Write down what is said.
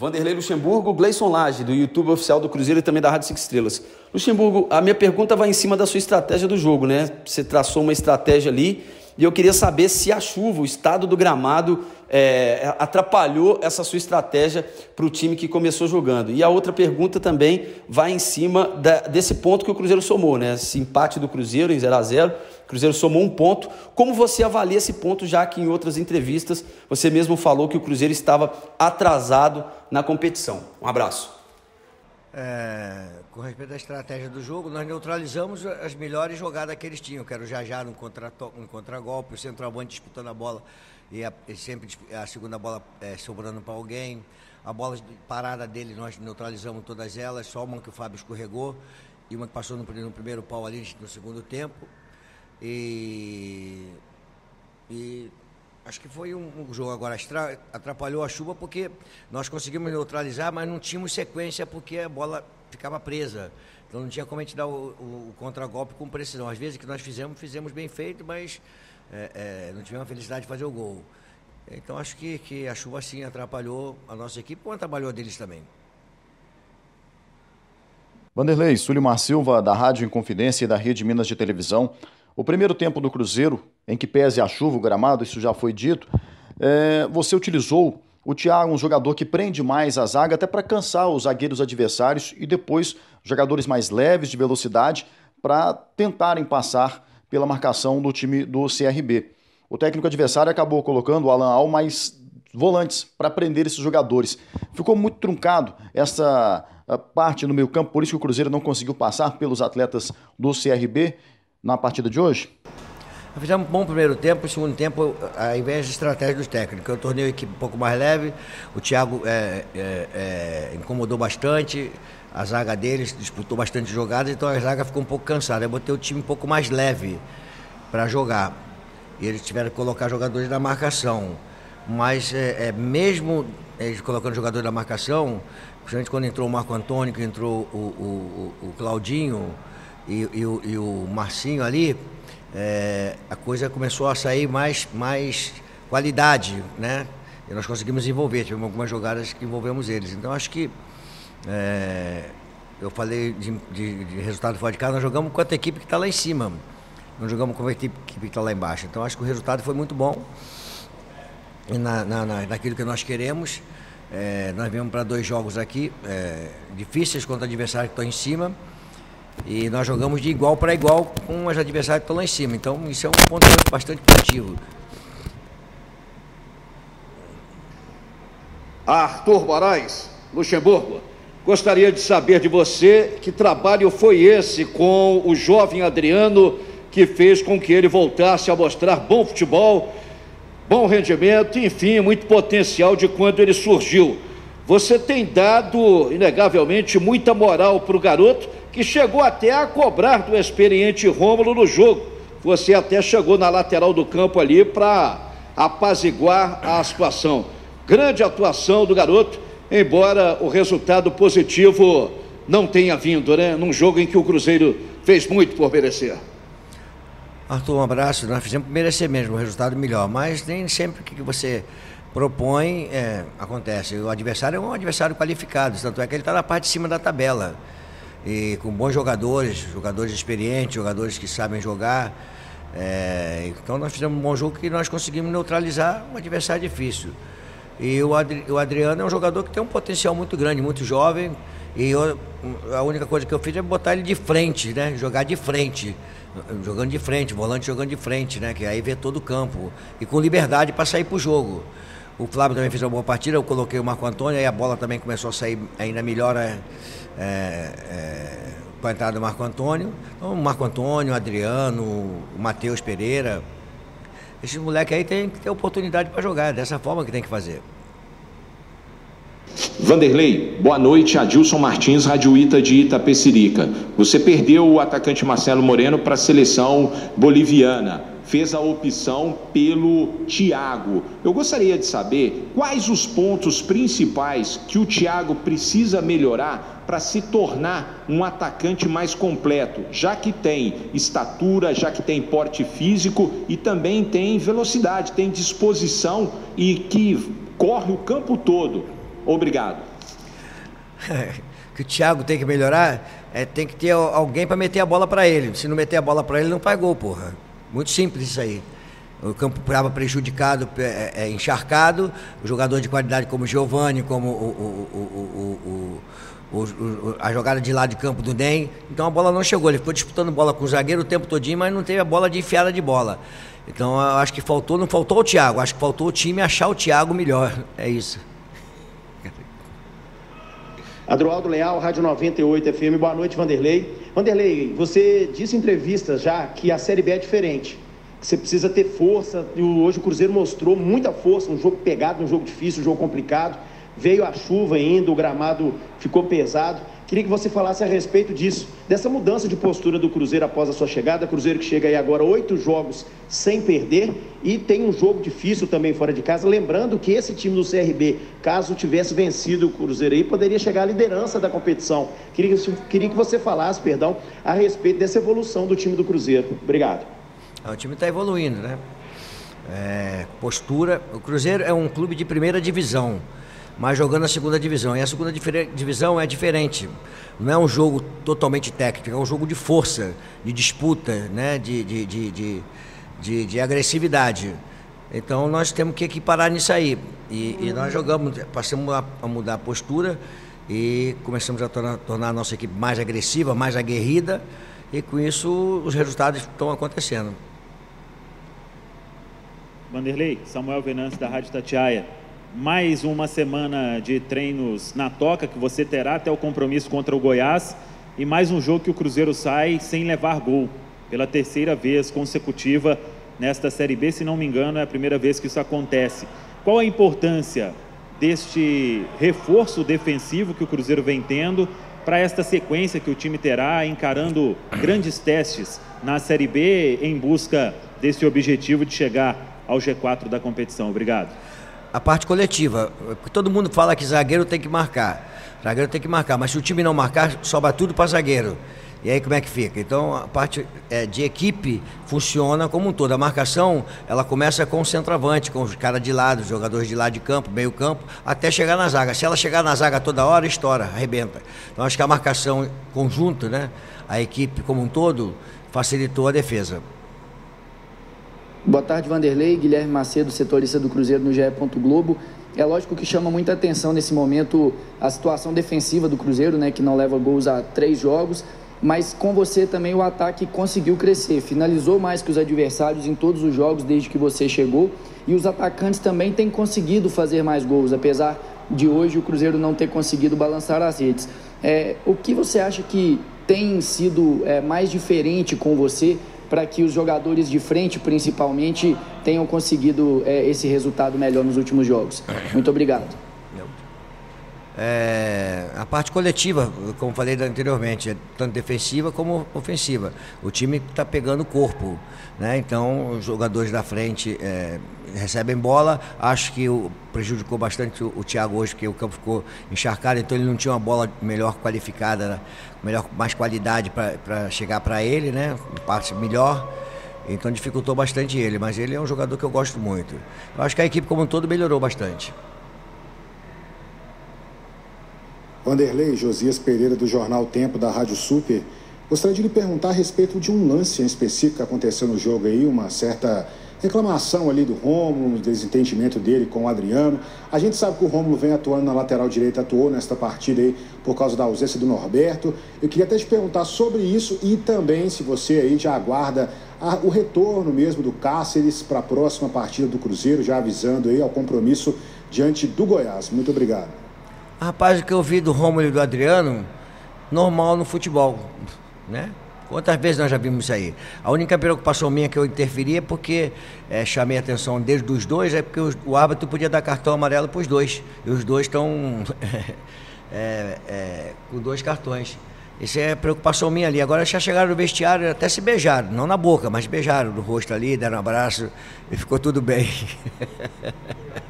Vanderlei Luxemburgo, Gleison Lage, do YouTube oficial do Cruzeiro e também da Rádio Cinco Estrelas. Luxemburgo, a minha pergunta vai em cima da sua estratégia do jogo, né? Você traçou uma estratégia ali e eu queria saber se a chuva, o estado do gramado, é, atrapalhou essa sua estratégia para o time que começou jogando. E a outra pergunta também vai em cima da, desse ponto que o Cruzeiro somou, né? Esse empate do Cruzeiro em 0 a 0 o Cruzeiro somou um ponto. Como você avalia esse ponto, já que em outras entrevistas você mesmo falou que o Cruzeiro estava atrasado na competição? Um abraço. É, com respeito à estratégia do jogo, nós neutralizamos as melhores jogadas que eles tinham, que era o Jajá no contra-golpe, contra o centroavante disputando a bola e, a, e sempre a segunda bola é, sobrando para alguém. A bola parada dele, nós neutralizamos todas elas, só uma que o Fábio escorregou e uma que passou no, no primeiro pau ali no segundo tempo. E acho que foi um, um jogo agora atrapalhou a chuva porque nós conseguimos neutralizar, mas não tínhamos sequência porque a bola ficava presa. Então não tinha como a gente dar o, o, o contragolpe com precisão. Às vezes que nós fizemos, fizemos bem feito, mas é, é, não tivemos a felicidade de fazer o gol. Então acho que, que a chuva sim atrapalhou a nossa equipe, atrapalhou a deles também. Vanderlei, Sulimar Silva, da Rádio Inconfidência e da Rede Minas de Televisão. O primeiro tempo do Cruzeiro, em que pese a chuva, o gramado, isso já foi dito, é, você utilizou o Thiago, um jogador que prende mais a zaga, até para cansar os zagueiros adversários e depois jogadores mais leves de velocidade para tentarem passar pela marcação do time do CRB. O técnico adversário acabou colocando o Alan Al mais volantes para prender esses jogadores. Ficou muito truncado essa parte no meio campo, por isso que o Cruzeiro não conseguiu passar pelos atletas do CRB na partida de hoje? Fizemos um bom primeiro tempo, segundo tempo, ao invés de estratégia dos técnicos. Eu tornei a equipe um pouco mais leve, o Thiago é, é, é, incomodou bastante, a zaga deles disputou bastante jogadas, então a zaga ficou um pouco cansada. Eu botei o time um pouco mais leve para jogar. E eles tiveram que colocar jogadores da marcação. Mas é, é, mesmo eles colocando jogadores da marcação, principalmente quando entrou o Marco Antônio, que entrou o, o, o, o Claudinho e, e, e, o, Marcinho ali, é, a coisa começou a sair mais, mais qualidade, né? E nós conseguimos envolver, tivemos algumas jogadas que envolvemos eles. Então acho que é, eu falei de, de, de, resultado fora de casa, nós jogamos com a equipe que está lá em cima. Não jogamos com a equipe que está lá embaixo. Então acho que o resultado foi muito bom. Na, na, na, naquilo que nós queremos. É, nós viemos para dois jogos aqui, é, difíceis contra adversários que estão em cima. E nós jogamos de igual para igual com os adversários que estão lá em cima. Então isso é um ponto bastante positivo. Arthur Moraes, Luxemburgo. Gostaria de saber de você que trabalho foi esse com o jovem Adriano que fez com que ele voltasse a mostrar bom futebol, bom rendimento, enfim, muito potencial de quando ele surgiu. Você tem dado, inegavelmente, muita moral para o garoto que chegou até a cobrar do experiente Rômulo no jogo. Você até chegou na lateral do campo ali para apaziguar a situação. Grande atuação do garoto embora o resultado positivo não tenha vindo, né? Num jogo em que o Cruzeiro fez muito por merecer. Arthur, um abraço. Nós fizemos por merecer mesmo, o resultado melhor, mas nem sempre que você propõe é, acontece. O adversário é um adversário qualificado, tanto é que ele está na parte de cima da tabela. E com bons jogadores, jogadores experientes, jogadores que sabem jogar. É, então nós fizemos um bom jogo que nós conseguimos neutralizar um adversário difícil. E o, Adri, o Adriano é um jogador que tem um potencial muito grande, muito jovem. E eu, a única coisa que eu fiz é botar ele de frente, né? Jogar de frente. Jogando de frente, volante jogando de frente, né? Que aí vê todo o campo. E com liberdade para sair para o jogo. O Flávio também fez uma boa partida, eu coloquei o Marco Antônio, aí a bola também começou a sair ainda melhor é, é, é com a entrada do Marco Antônio. Então, o Marco Antônio, o Adriano, o Matheus Pereira, esses moleques aí têm que ter oportunidade para jogar, é dessa forma que tem que fazer. Vanderlei, boa noite. Adilson Martins, Radioíta de Itapecerica. Você perdeu o atacante Marcelo Moreno para a seleção boliviana. Fez a opção pelo Thiago. Eu gostaria de saber quais os pontos principais que o Thiago precisa melhorar para se tornar um atacante mais completo, já que tem estatura, já que tem porte físico e também tem velocidade, tem disposição e que corre o campo todo. Obrigado. que o Thiago tem que melhorar é tem que ter alguém para meter a bola para ele. Se não meter a bola para ele, não faz gol, porra. Muito simples isso aí. O campo estava prejudicado, é, é, encharcado. O jogador de qualidade como o Giovani, como o, o, o, a jogada de lado de campo do NEM. Então a bola não chegou. Ele ficou disputando bola com o zagueiro o tempo todinho, mas não teve a bola de enfiada de bola. Então eu acho que faltou, não faltou o Thiago, acho que faltou o time achar o Thiago melhor. É isso. Adroaldo Leal, Rádio 98 FM. Boa noite, Vanderlei. Vanderlei, você disse em entrevistas já que a Série B é diferente você precisa ter força. Hoje o Cruzeiro mostrou muita força, um jogo pegado, um jogo difícil, um jogo complicado. Veio a chuva ainda, o gramado ficou pesado. Queria que você falasse a respeito disso, dessa mudança de postura do Cruzeiro após a sua chegada. Cruzeiro que chega aí agora oito jogos sem perder e tem um jogo difícil também fora de casa. Lembrando que esse time do CRB, caso tivesse vencido o Cruzeiro aí, poderia chegar à liderança da competição. Queria, queria que você falasse, perdão, a respeito dessa evolução do time do Cruzeiro. Obrigado. O time está evoluindo, né? É, postura. O Cruzeiro é um clube de primeira divisão, mas jogando na segunda divisão. E a segunda divisão é diferente. Não é um jogo totalmente técnico, é um jogo de força, de disputa, né? de, de, de, de, de, de agressividade. Então nós temos que equiparar nisso aí. E, nós jogamos, passamos a, a, mudar a postura e começamos a tornar, a nossa equipe mais agressiva, mais aguerrida. E com isso os resultados estão acontecendo. Vanderlei, Samuel Venâncio da Rádio Tatiaia. Mais uma semana de treinos na toca que você terá até o compromisso contra o Goiás e mais um jogo que o Cruzeiro sai sem levar gol pela terceira vez consecutiva nesta Série B, se não me engano, é a primeira vez que isso acontece. Qual a importância deste reforço defensivo que o Cruzeiro vem tendo para esta sequência que o time terá encarando grandes testes na Série B em busca desse objetivo de chegar ao G4 da competição? Obrigado. A parte coletiva. Todo mundo fala que zagueiro tem que marcar. Zagueiro tem que marcar, mas se o time não marcar, sobra tudo para zagueiro. E aí como é que fica? Então a parte é, de equipe funciona como um todo. A marcação ela começa com o centroavante, com os caras de lado, os jogadores de lado de campo, meio campo, até chegar na zaga. Se ela chegar na zaga toda hora, estoura, arrebenta. Então acho que a marcação conjunto, né, a equipe como um todo, facilitou a defesa. Boa tarde, Vanderlei. Guilherme Macedo, setorista do Cruzeiro no GE. Globo. É lógico que chama muita atenção nesse momento a situação defensiva do Cruzeiro, né, que não leva gols a três jogos, mas com você também o ataque conseguiu crescer, finalizou mais que os adversários em todos os jogos desde que você chegou e os atacantes também têm conseguido fazer mais gols, apesar de hoje o Cruzeiro não ter conseguido balançar as redes. É, o que você acha que tem sido é, mais diferente com você para que os jogadores de frente, principalmente, tenham conseguido é, esse resultado melhor nos últimos jogos. Muito obrigado. É, a parte coletiva, como falei anteriormente, é tanto defensiva como ofensiva. O time está pegando corpo, né? então os jogadores da frente é, recebem bola. Acho que o, prejudicou bastante o, o Thiago hoje, porque o campo ficou encharcado, então ele não tinha uma bola melhor qualificada, né? melhor, mais qualidade para chegar para ele, né? parte melhor. Então dificultou bastante ele, mas ele é um jogador que eu gosto muito. Eu acho que a equipe como um todo melhorou bastante. Vanderlei Josias Pereira, do Jornal Tempo, da Rádio Super. Gostaria de lhe perguntar a respeito de um lance em específico que aconteceu no jogo aí, uma certa reclamação ali do Rômulo, um desentendimento dele com o Adriano. A gente sabe que o Rômulo vem atuando na lateral direita, atuou nesta partida aí por causa da ausência do Norberto. Eu queria até te perguntar sobre isso e também se você aí já aguarda a, o retorno mesmo do Cáceres para a próxima partida do Cruzeiro, já avisando aí ao compromisso diante do Goiás. Muito obrigado. Rapaz, o que eu vi do Romulo e do Adriano, normal no futebol, né? Quantas vezes nós já vimos isso aí? A única preocupação minha que eu interferi é porque é, chamei a atenção desde dos dois, é porque o, o árbitro podia dar cartão amarelo para os dois. E os dois estão é, é, com dois cartões. Isso é preocupação minha ali. Agora já chegaram no vestiário, até se beijaram, não na boca, mas beijaram no rosto ali, deram um abraço e ficou tudo bem.